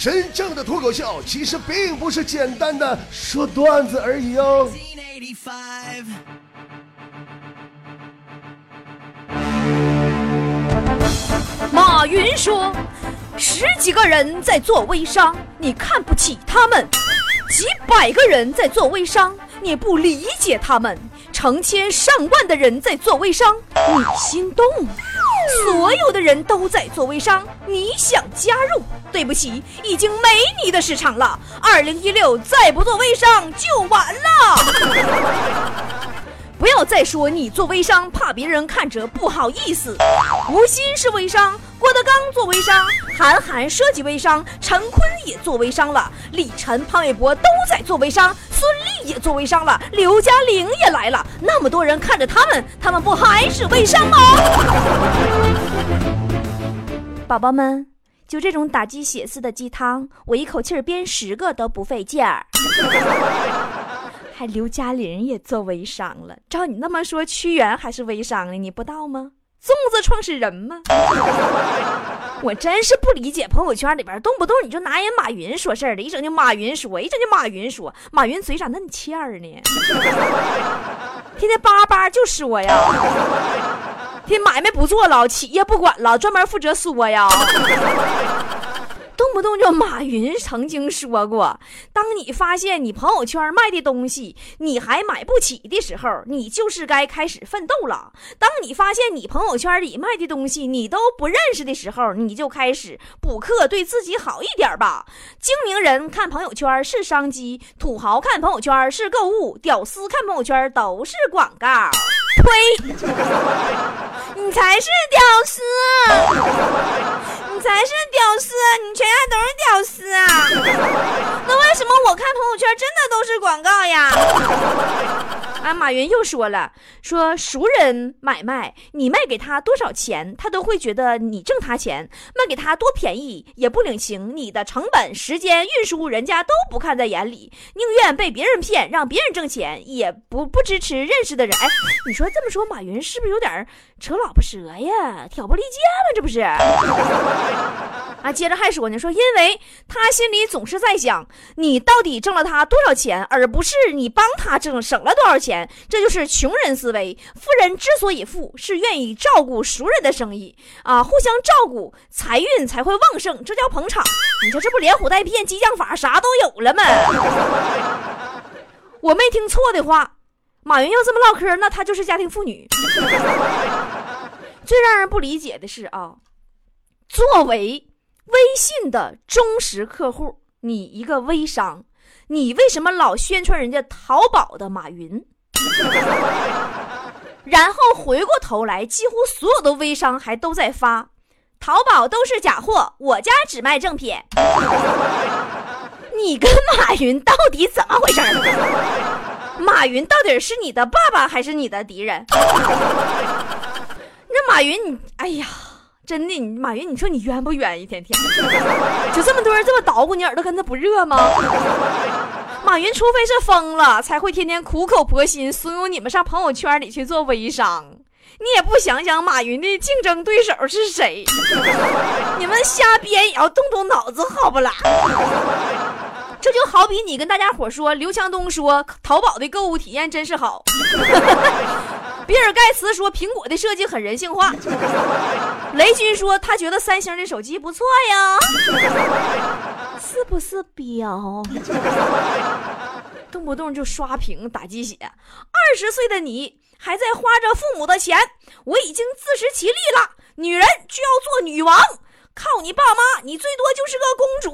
真正的脱口秀其实并不是简单的说段子而已哦。马云说：“十几个人在做微商，你看不起他们；几百个人在做微商，你不理解他们；成千上万的人在做微商，你心动；所有的人都在做微商，你想加入？对不起，已经没你的市场了。二零一六再不做微商就完了。”不要再说你做微商怕别人看着不好意思。吴昕是微商，郭德纲做微商，韩寒设计微商，陈坤也做微商了，李晨、潘玮柏都在做微商，孙俪也做微商了，刘嘉玲也来了，那么多人看着他们，他们不还是微商吗？宝宝们，就这种打鸡血似的鸡汤，我一口气儿编十个都不费劲儿。还刘嘉玲也做微商了，照你那么说，屈原还是微商呢？你不知道吗？粽子创始人吗？我真是不理解，朋友圈里边动不动你就拿人马云说事儿的，一整就马云说，一整就马云说，马云嘴咋那么欠儿呢？天天叭叭就说呀，天买卖不做了，企业不管了，专门负责说呀。动不动就马云曾经说过：“当你发现你朋友圈卖的东西你还买不起的时候，你就是该开始奋斗了；当你发现你朋友圈里卖的东西你都不认识的时候，你就开始补课，对自己好一点吧。精明人看朋友圈是商机，土豪看朋友圈是购物，屌丝看朋友圈都是广告。呸！你才是屌丝。”你才是屌丝，你全家都是屌丝啊！那为什么我看朋友圈真的都是广告呀？啊，马云又说了，说熟人买卖，你卖给他多少钱，他都会觉得你挣他钱；卖给他多便宜也不领情，你的成本、时间、运输，人家都不看在眼里，宁愿被别人骗，让别人挣钱，也不不支持认识的人。哎，你说这么说，马云是不是有点扯老婆舌呀？挑拨离间了，这不是？啊，接着还说呢，说因为他心里总是在想，你到底挣了他多少钱，而不是你帮他挣省了多少钱。钱这就是穷人思维。富人之所以富，是愿意照顾熟人的生意啊，互相照顾，财运才会旺盛，这叫捧场。你说这不连唬带骗激将法啥都有了吗？我没听错的话，马云要这么唠嗑，那他就是家庭妇女。最让人不理解的是啊，作为微信的忠实客户，你一个微商，你为什么老宣传人家淘宝的马云？然后回过头来，几乎所有的微商还都在发，淘宝都是假货，我家只卖正品。你跟马云到底怎么回事？马云到底是你的爸爸还是你的敌人？那马云，你哎呀，真的，你马云，你说你冤不冤？一天天就这么多人这么捣鼓，你耳朵根子不热吗？马云除非是疯了，才会天天苦口婆心怂恿你们上朋友圈里去做微商。你也不想想马云的竞争对手是谁？你们瞎编也要动动脑子，好不啦？这就好比你跟大家伙说，刘强东说淘宝的购物体验真是好，比尔盖茨说苹果的设计很人性化，雷军说他觉得三星的手机不错呀。是不是彪？动不动就刷屏打鸡血。二十岁的你还在花着父母的钱，我已经自食其力了。女人就要做女王，靠你爸妈，你最多就是个公主；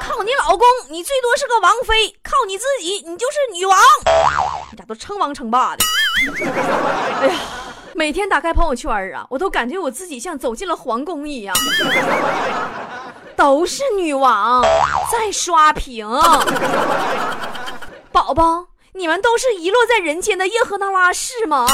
靠你老公，你最多是个王妃；靠你自己，你就是女王。你咋都称王称霸的？哎呀，每天打开朋友圈啊，我都感觉我自己像走进了皇宫一样。都是女王在刷屏，宝宝，你们都是遗落在人间的叶赫那拉氏吗？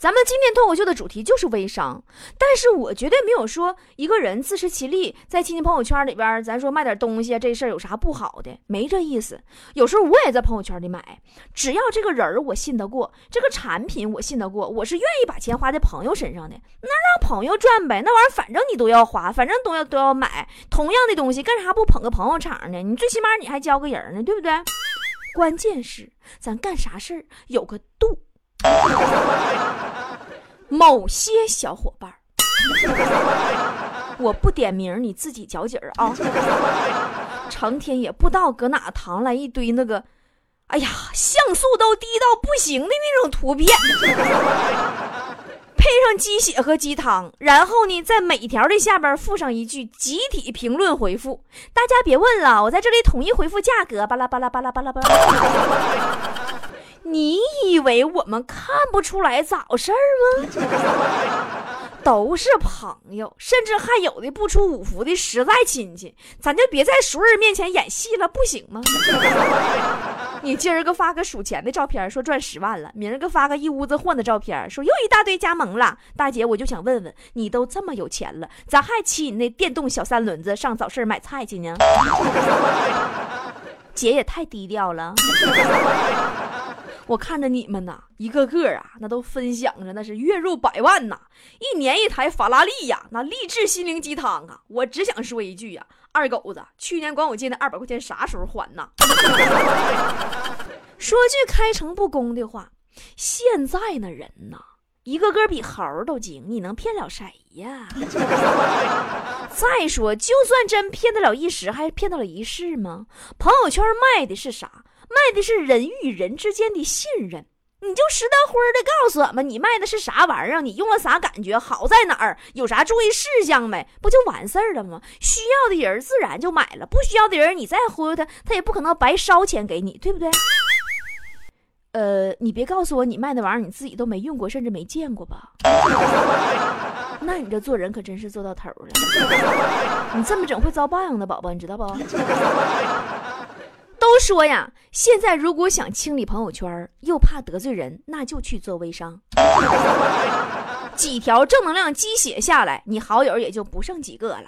咱们今天脱口秀的主题就是微商，但是我绝对没有说一个人自食其力，在亲戚朋友圈里边，咱说卖点东西这事儿有啥不好的？没这意思。有时候我也在朋友圈里买，只要这个人儿我信得过，这个产品我信得过，我是愿意把钱花在朋友身上的，那让朋友赚呗。那玩意儿反正你都要花，反正都要都要买，同样的东西干啥不捧个朋友场呢？你最起码你还交个人呢，对不对？关键是咱干啥事儿有个度。某些小伙伴我不点名，你自己嚼劲儿啊。成天也不知道搁哪淘来一堆那个，哎呀，像素都低到不行的那种图片，配上鸡血和鸡汤，然后呢，在每条的下边附上一句集体评论回复。大家别问了，我在这里统一回复价格，巴拉巴拉巴拉巴拉巴拉。你以为我们看不出来咋回事儿吗？都是朋友，甚至还有的不出五福的实在亲戚，咱就别在熟人面前演戏了，不行吗？你今儿个发个数钱的照片，说赚十万了；明儿个发个一屋子货的照片，说又一大堆加盟了。大姐，我就想问问，你都这么有钱了，咋还骑你那电动小三轮子上早市买菜去呢？姐也太低调了。我看着你们呐，一个个啊，那都分享着那是月入百万呐，一年一台法拉利呀，那励志心灵鸡汤啊！我只想说一句呀，二狗子，去年管我借那二百块钱啥时候还呐？说句开诚布公的话，现在那人呐，一个个比猴都精，你能骗了谁呀？再说，就算真骗得了一时，还骗得了一世吗？朋友圈卖的是啥？卖的是人与人之间的信任，你就实打灰的告诉我们，你卖的是啥玩意儿？你用了啥感觉？好在哪儿？有啥注意事项没？不就完事儿了吗？需要的人自然就买了，不需要的人你再忽悠他，他也不可能白烧钱给你，对不对？呃，你别告诉我你卖的玩意儿你自己都没用过，甚至没见过吧？那你这做人可真是做到头了。你这么整会遭报应的，宝宝，你知道不？说呀，现在如果想清理朋友圈，又怕得罪人，那就去做微商。几条正能量鸡血下来，你好友也就不剩几个了。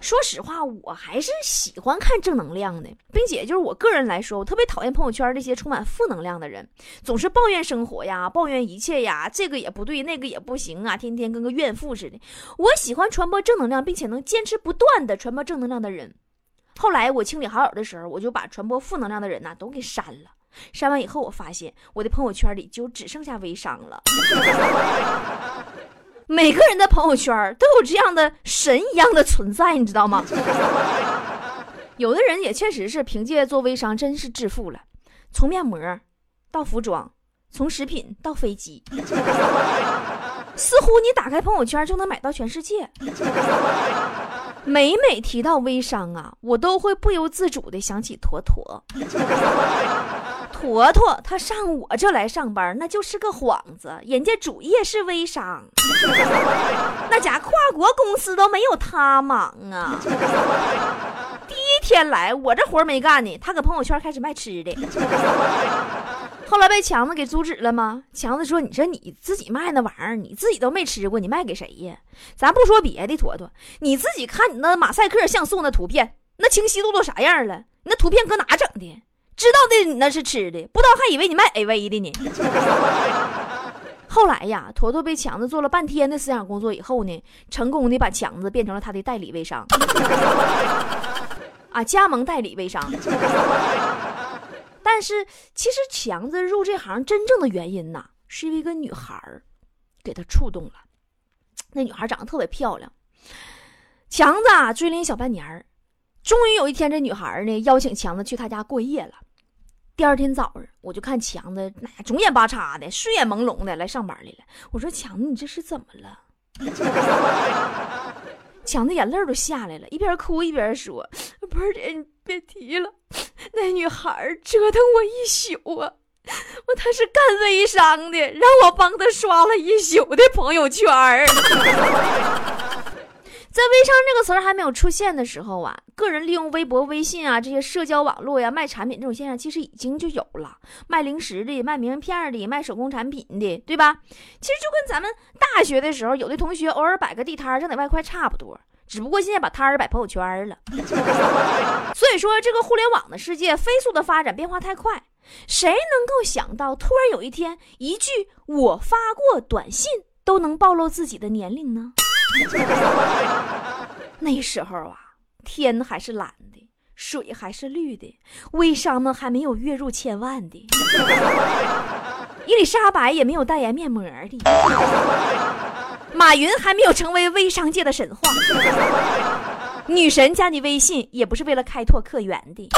说实话，我还是喜欢看正能量的，并且就是我个人来说，我特别讨厌朋友圈那些充满负能量的人，总是抱怨生活呀，抱怨一切呀，这个也不对，那个也不行啊，天天跟个怨妇似的。我喜欢传播正能量，并且能坚持不断的传播正能量的人。后来我清理好友的时候，我就把传播负能量的人呐都给删了。删完以后，我发现我的朋友圈里就只剩下微商了。每个人的朋友圈都有这样的神一样的存在，你知道吗？有的人也确实是凭借做微商，真是致富了。从面膜到服装，从食品到飞机，似乎你打开朋友圈就能买到全世界。每每提到微商啊，我都会不由自主的想起坨坨。坨坨他上我这来上班，那就是个幌子，人家主业是微商，那家跨国公司都没有他忙啊。第一天来，我这活没干呢，他搁朋友圈开始卖吃的。后来被强子给阻止了吗？强子说：“你说你自己卖那玩意儿，你自己都没吃过，你卖给谁呀？咱不说别的，坨坨，你自己看你那马赛克像素那图片，那清晰度都啥样了？那图片搁哪整的？知道的你那是吃的，不知道还以为你卖 AV 的呢。后来呀，坨坨被强子做了半天的思想工作以后呢，成功的把强子变成了他的代理微商，啊，加盟代理微商。”但是，其实强子入这行真正的原因呐，是因为一个女孩儿给他触动了。那女孩长得特别漂亮，强子啊追了你小半年儿，终于有一天，这女孩呢邀请强子去她家过夜了。第二天早上，我就看强子那肿眼巴叉的，睡眼朦胧的来上班来了。我说：“强子，你这是怎么了？” 强子眼泪都下来了，一边哭一边说：“不是姐，你别提了，那女孩折腾我一宿啊！我她是干微商的，让我帮她刷了一宿的朋友圈儿 在微商这个词儿还没有出现的时候啊，个人利用微博、微信啊这些社交网络呀卖产品这种现象其实已经就有了，卖零食的、卖名片的、卖手工产品的，对吧？其实就跟咱们大学的时候有的同学偶尔摆个地摊挣点外快差不多，只不过现在把摊儿摆朋友圈了。所以说，这个互联网的世界飞速的发展，变化太快，谁能够想到突然有一天一句“我发过短信”都能暴露自己的年龄呢？那时候啊，天还是蓝的，水还是绿的，微商们还没有月入千万的，伊丽莎白也没有代言面膜的，马云还没有成为微商界的神话，女神加你微信也不是为了开拓客源的。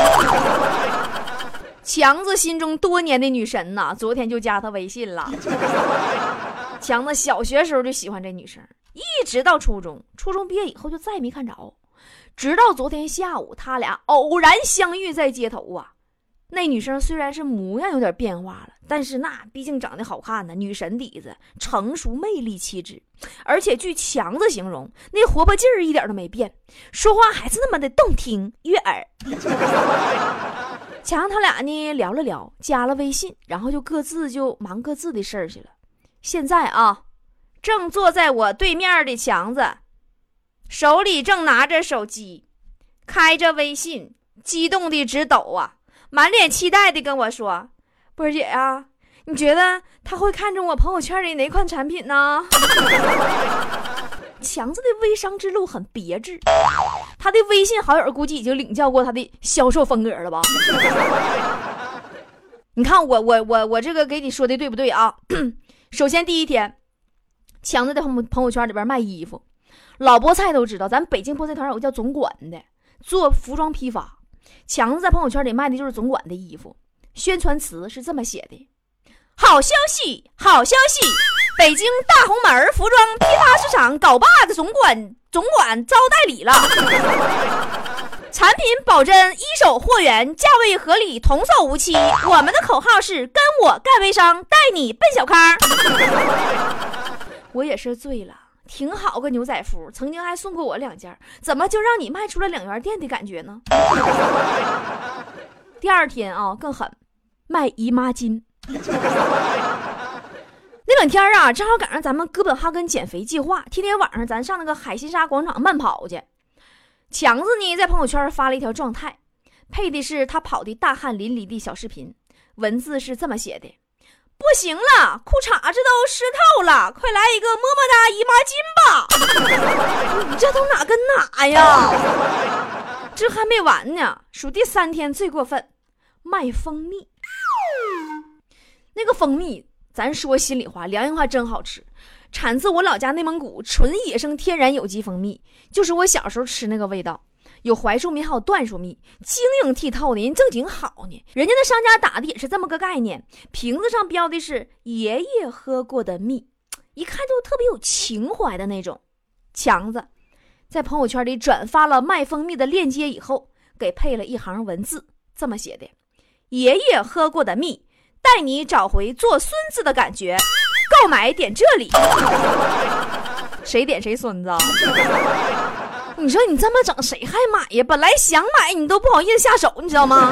强子心中多年的女神呐，昨天就加他微信了。强子小学时候就喜欢这女生。一直到初中，初中毕业以后就再也没看着，直到昨天下午，他俩偶然相遇在街头啊。那女生虽然是模样有点变化了，但是那毕竟长得好看呢，女神底子，成熟魅力气质，而且据强子形容，那活泼劲儿一点都没变，说话还是那么的动听悦耳。强他俩呢聊了聊，加了微信，然后就各自就忙各自的事儿去了。现在啊。正坐在我对面的强子，手里正拿着手机，开着微信，激动的直抖啊，满脸期待的跟我说：“波姐呀，你觉得他会看中我朋友圈里哪款产品呢？” 强子的微商之路很别致，他的微信好友估计已经领教过他的销售风格了吧？你看我我我我这个给你说的对不对啊？首先第一天。强子在朋朋友圈里边卖衣服，老菠菜都知道，咱北京菠菜团有个叫总管的做服装批发。强子在朋友圈里卖的就是总管的衣服，宣传词是这么写的：“好消息，好消息！北京大红门服装批发市场搞把子总管总管招代理了，产品保真，一手货源，价位合理，童叟无欺。我们的口号是：跟我干微商，带你奔小康。”我也是醉了，挺好个牛仔服，曾经还送过我两件，怎么就让你卖出了两元店的感觉呢？第二天啊，更狠，卖姨妈巾。那两天啊，正好赶上咱们哥本哈根减肥计划，天天晚上咱上那个海心沙广场慢跑去。强子呢，在朋友圈发了一条状态，配的是他跑的大汗淋漓的小视频，文字是这么写的。不行了，裤衩子都湿透了，快来一个么么哒姨妈巾吧！你这都哪跟哪呀？这还没完呢，数第三天最过分，卖蜂蜜。那个蜂蜜，咱说心里话，良心话，真好吃，产自我老家内蒙古纯野生天然有机蜂蜜，就是我小时候吃那个味道。有槐树蜜，还有椴树蜜，晶莹剔透的，人正经好呢。人家那商家打的也是这么个概念，瓶子上标的是爷爷喝过的蜜，一看就特别有情怀的那种。强子在朋友圈里转发了卖蜂蜜的链接以后，给配了一行文字，这么写的：“爷爷喝过的蜜，带你找回做孙子的感觉。购买点这里，谁点谁孙子。”你说你这么整，谁还买呀？本来想买，你都不好意思下手，你知道吗？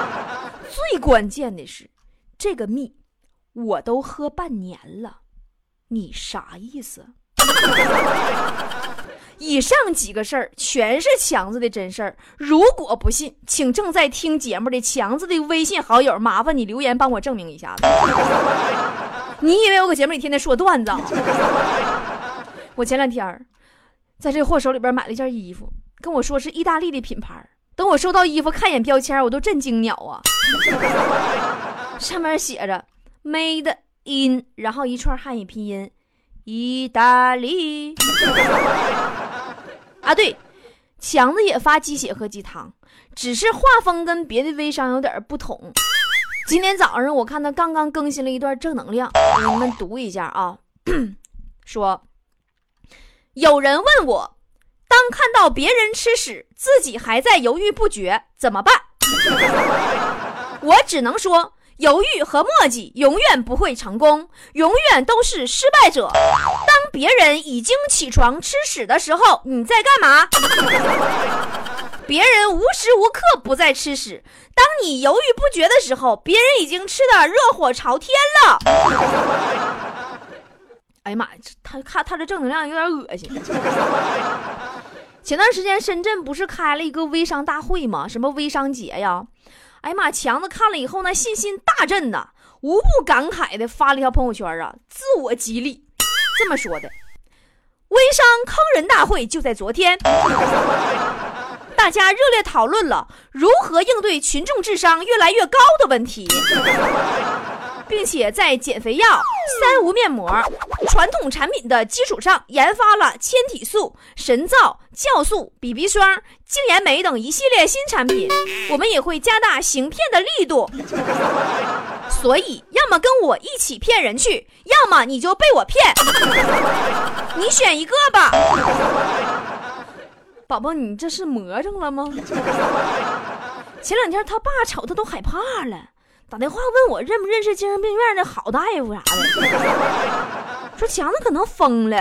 最关键的是，这个蜜我都喝半年了，你啥意思？以上几个事儿全是强子的真事儿。如果不信，请正在听节目的强子的微信好友，麻烦你留言帮我证明一下子。你以为我搁节目里天天说段子？我前两天儿。在这货手里边买了一件衣服，跟我说是意大利的品牌。等我收到衣服，看一眼标签，我都震惊鸟啊！上面写着 “Made in”，然后一串汉语拼音，意大利。啊，对，强子也发鸡血和鸡汤，只是画风跟别的微商有点不同。今天早上我看他刚刚更新了一段正能量，给你们读一下啊，说。有人问我，当看到别人吃屎，自己还在犹豫不决，怎么办？我只能说，犹豫和磨叽永远不会成功，永远都是失败者。别人已经起床吃屎的时候，你在干嘛？别人无时无刻不在吃屎。当你犹豫不决的时候，别人已经吃的热火朝天了。哎呀妈呀，他看他这正能量有点恶心。前段时间深圳不是开了一个微商大会吗？什么微商节呀？哎呀妈，强子看了以后那信心大振呐，无不感慨的发了一条朋友圈啊，自我激励，这么说的：微商坑人大会就在昨天。大家热烈讨论了如何应对群众智商越来越高的问题，并且在减肥药、三无面膜、传统产品的基础上，研发了纤体素、神皂、酵素、BB 霜、净颜酶等一系列新产品。我们也会加大行骗的力度，所以要么跟我一起骗人去，要么你就被我骗，你选一个吧。宝宝，你这是魔怔了吗？前两天他爸瞅他都害怕了，打电话问我认不认识精神病院的好大夫啥的，说强子可能疯了。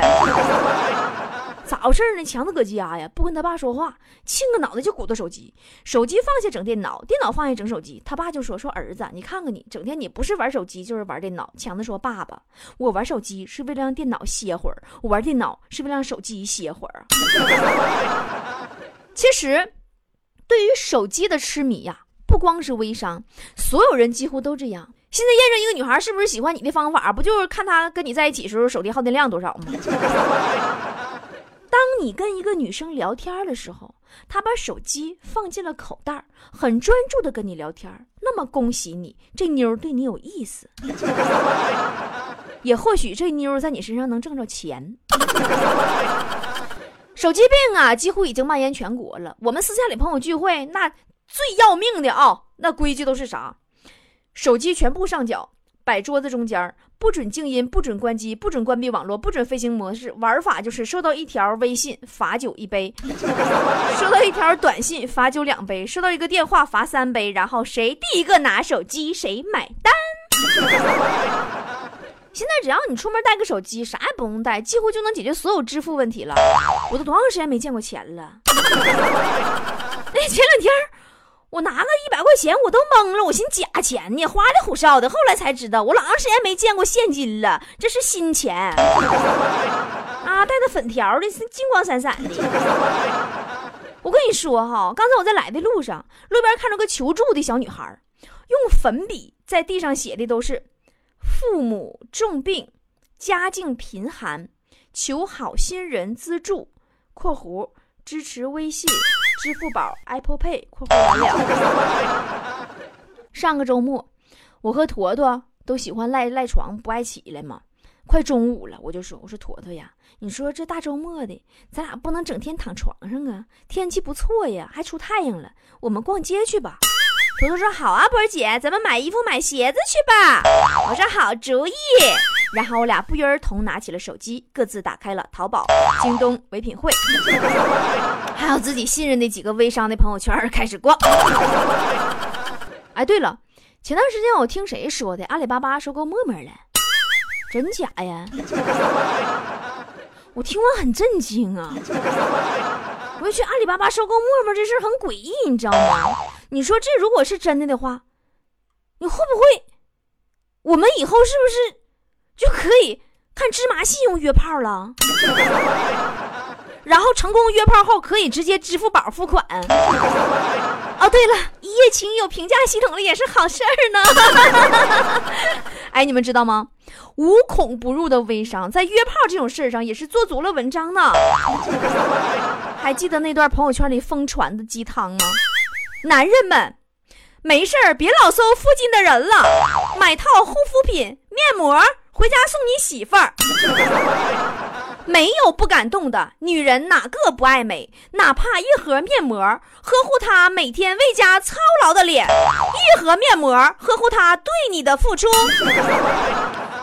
咋回事呢？强子搁家呀，不跟他爸说话，亲个脑袋就鼓捣手机，手机放下整电脑，电脑放下整手机。他爸就说：“说儿子，你看看你，整天你不是玩手机就是玩电脑。”强子说：“爸爸，我玩手机是为了让电脑歇会儿，我玩电脑是为了让手机歇会儿。”其实，对于手机的痴迷呀，不光是微商，所有人几乎都这样。现在验证一个女孩是不是喜欢你的方法，不就是看她跟你在一起时候手机耗电量多少吗？当你跟一个女生聊天的时候，她把手机放进了口袋，很专注的跟你聊天，那么恭喜你，这妞对你有意思，也或许这妞在你身上能挣着钱。手机病啊，几乎已经蔓延全国了。我们私下里朋友聚会，那最要命的啊，那规矩都是啥？手机全部上缴，摆桌子中间不准静音，不准关机，不准关闭网络，不准飞行模式。玩法就是收到一条微信罚酒一杯，收到一条短信罚酒两杯，收到一个电话罚三杯。然后谁第一个拿手机谁买单。现在只要你出门带个手机，啥也不用带，几乎就能解决所有支付问题了。我都多长时间没见过钱了？哎，前两天。我拿个一百块钱，我都懵了。我寻思假钱呢，花里胡哨的。后来才知道，我老长时间没见过现金了，这是新钱啊，带的粉条的，金光闪闪的。我跟你说哈，刚才我在来的路上，路边看着个求助的小女孩，用粉笔在地上写的都是“父母重病，家境贫寒，求好心人资助（括弧支持微信）。支付宝、Apple Pay（ 括弧完了）。上个周末，我和坨坨都喜欢赖赖床不爱起来嘛。快中午了，我就说：“我说坨坨呀，你说这大周末的，咱俩不能整天躺床上啊。天气不错呀，还出太阳了，我们逛街去吧。”坨坨说：“好啊，波儿姐，咱们买衣服、买鞋子去吧。”我说：“好主意。”然后我俩不约而同拿起了手机，各自打开了淘宝、京东、唯品会，还有自己信任的几个微商的朋友圈，开始逛。哎，对了，前段时间我听谁说的，阿里巴巴收购陌陌了，真假呀？我听完很震惊啊！我就觉得阿里巴巴收购陌陌这事很诡异，你知道吗？你说这如果是真的的话，你会不会？我们以后是不是？就可以看芝麻信用约炮了，然后成功约炮后可以直接支付宝付款。哦，对了，一夜情有评价系统了也是好事儿呢。哎，你们知道吗？无孔不入的微商在约炮这种事儿上也是做足了文章呢。还记得那段朋友圈里疯传的鸡汤吗？男人们，没事儿别老搜附近的人了，买套护肤品、面膜。回家送你媳妇儿，没有不感动的女人，哪个不爱美？哪怕一盒面膜，呵护她每天为家操劳的脸；一盒面膜，呵护她对你的付出。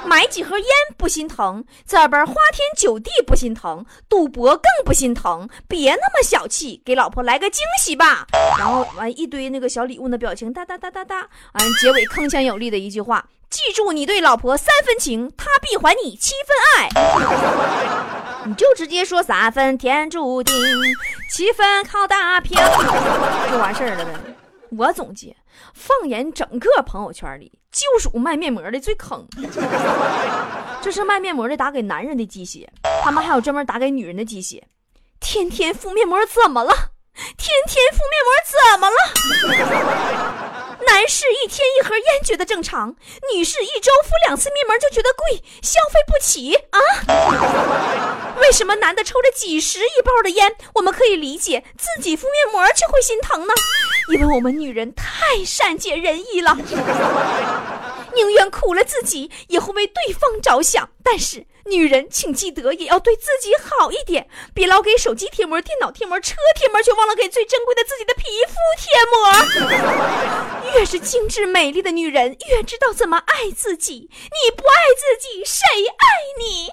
买几盒烟不心疼，这边花天酒地不心疼，赌博更不心疼。别那么小气，给老婆来个惊喜吧。然后完一堆那个小礼物的表情，哒哒哒哒哒。完结尾铿锵有力的一句话。记住，你对老婆三分情，她必还你七分爱。你就直接说三分天注定，七分靠打拼，就完事儿了呗。我总结，放眼整个朋友圈里，就属卖面膜的最坑。这是卖面膜的打给男人的鸡血，他们还有专门打给女人的鸡血。天天敷面膜怎么了？天天敷面膜怎么了？男士一天一盒烟觉得正常，女士一周敷两次面膜就觉得贵，消费不起啊？为什么男的抽着几十一包的烟，我们可以理解，自己敷面膜却会心疼呢？因为我们女人太善解人意了，宁愿苦了自己，也会为对方着想。但是。女人，请记得也要对自己好一点，别老给手机贴膜、电脑贴膜、车贴膜，却忘了给最珍贵的自己的皮肤贴膜。越是精致美丽的女人，越知道怎么爱自己。你不爱自己，谁爱你？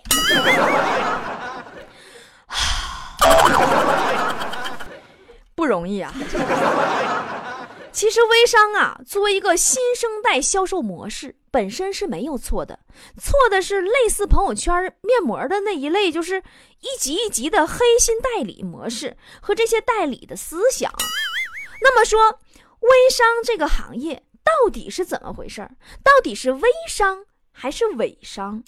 不容易啊。其实微商啊，作为一个新生代销售模式，本身是没有错的，错的是类似朋友圈面膜的那一类，就是一级一级的黑心代理模式和这些代理的思想。那么说，微商这个行业到底是怎么回事到底是微商还是伪商？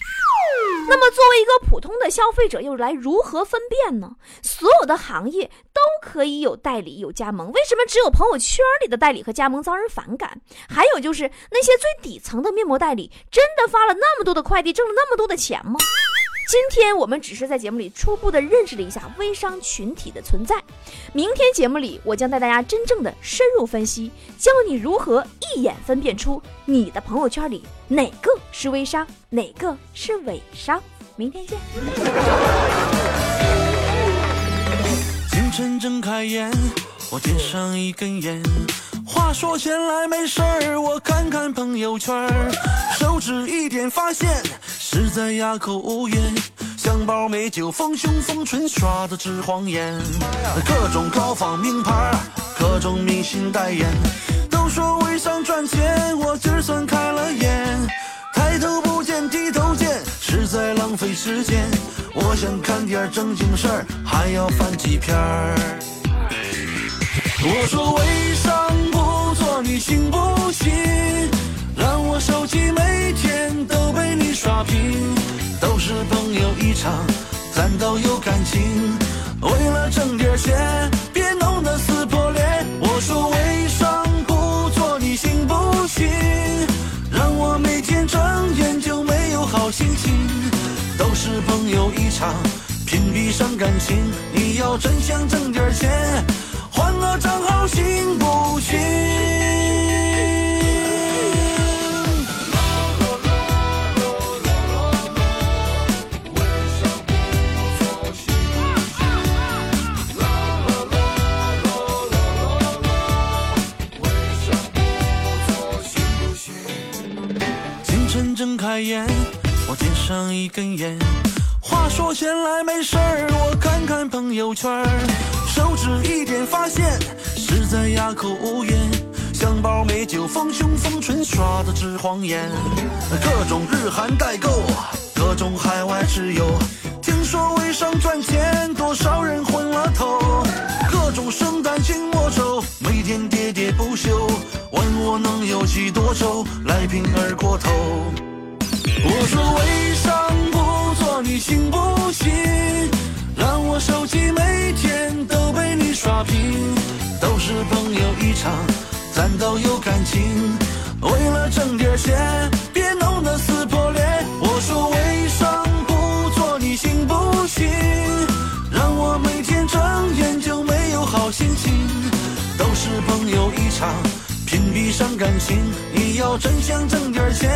那么，作为一个普通的消费者，又来如何分辨呢？所有的行业都可以有代理、有加盟，为什么只有朋友圈里的代理和加盟遭人反感？还有就是那些最底层的面膜代理，真的发了那么多的快递，挣了那么多的钱吗？今天我们只是在节目里初步的认识了一下微商群体的存在，明天节目里我将带大家真正的深入分析，教你如何一眼分辨出你的朋友圈里哪个是微商，哪个是伪商。明天见。清晨睁开眼，我点上一根烟。话说闲来没事儿，我看看朋友圈，手指一点发现。实在哑口无言，香包美酒丰胸丰唇耍的直晃眼，各种高仿名牌，各种明星代言，都说微商赚钱，我今儿算开了眼。抬头不见低头见，实在浪费时间。我想看点正经事儿，还要翻几篇儿。我说微商不做，你信不信？手机每天都被你刷屏，都是朋友一场，咱都有感情。为了挣点钱，别弄得撕破脸。我说微商不做，你信不信？让我每天睁眼就没有好心情。都是朋友一场，屏蔽伤感情。你要真想挣点钱，根烟。话说闲来没事儿，我看看朋友圈，手指一点发现，实在哑口无言。香包美酒丰胸丰唇耍的直晃眼，各种日韩代购，各种海外直邮。听说微商赚钱，多少人昏了头。各种圣诞节魔咒，每天喋喋不休。问我能有几多愁，来瓶二锅头。我说微商不做，你信不信？让我手机每天都被你刷屏，都是朋友一场，咱都有感情。为了挣点钱，别弄得撕破脸。我说微商不做，你信不信？让我每天睁眼就没有好心情。都是朋友一场，屏蔽伤感情。你要真想挣点钱。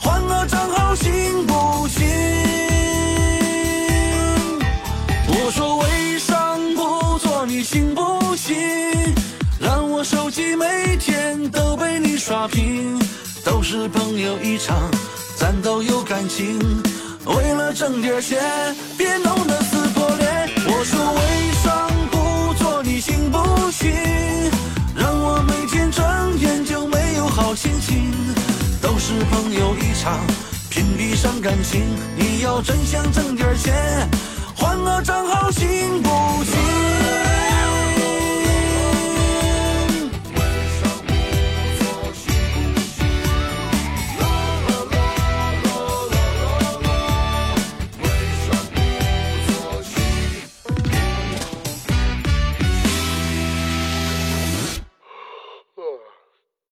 换个账号行不行？我说微商不做，你信不信？让我手机每天都被你刷屏，都是朋友一场，咱都有感情。为了挣点钱，别弄得撕破脸。我说微商不做，你信不信？都是朋。友一场，拼比伤感情，你要真想挣点钱，换个账号行不行？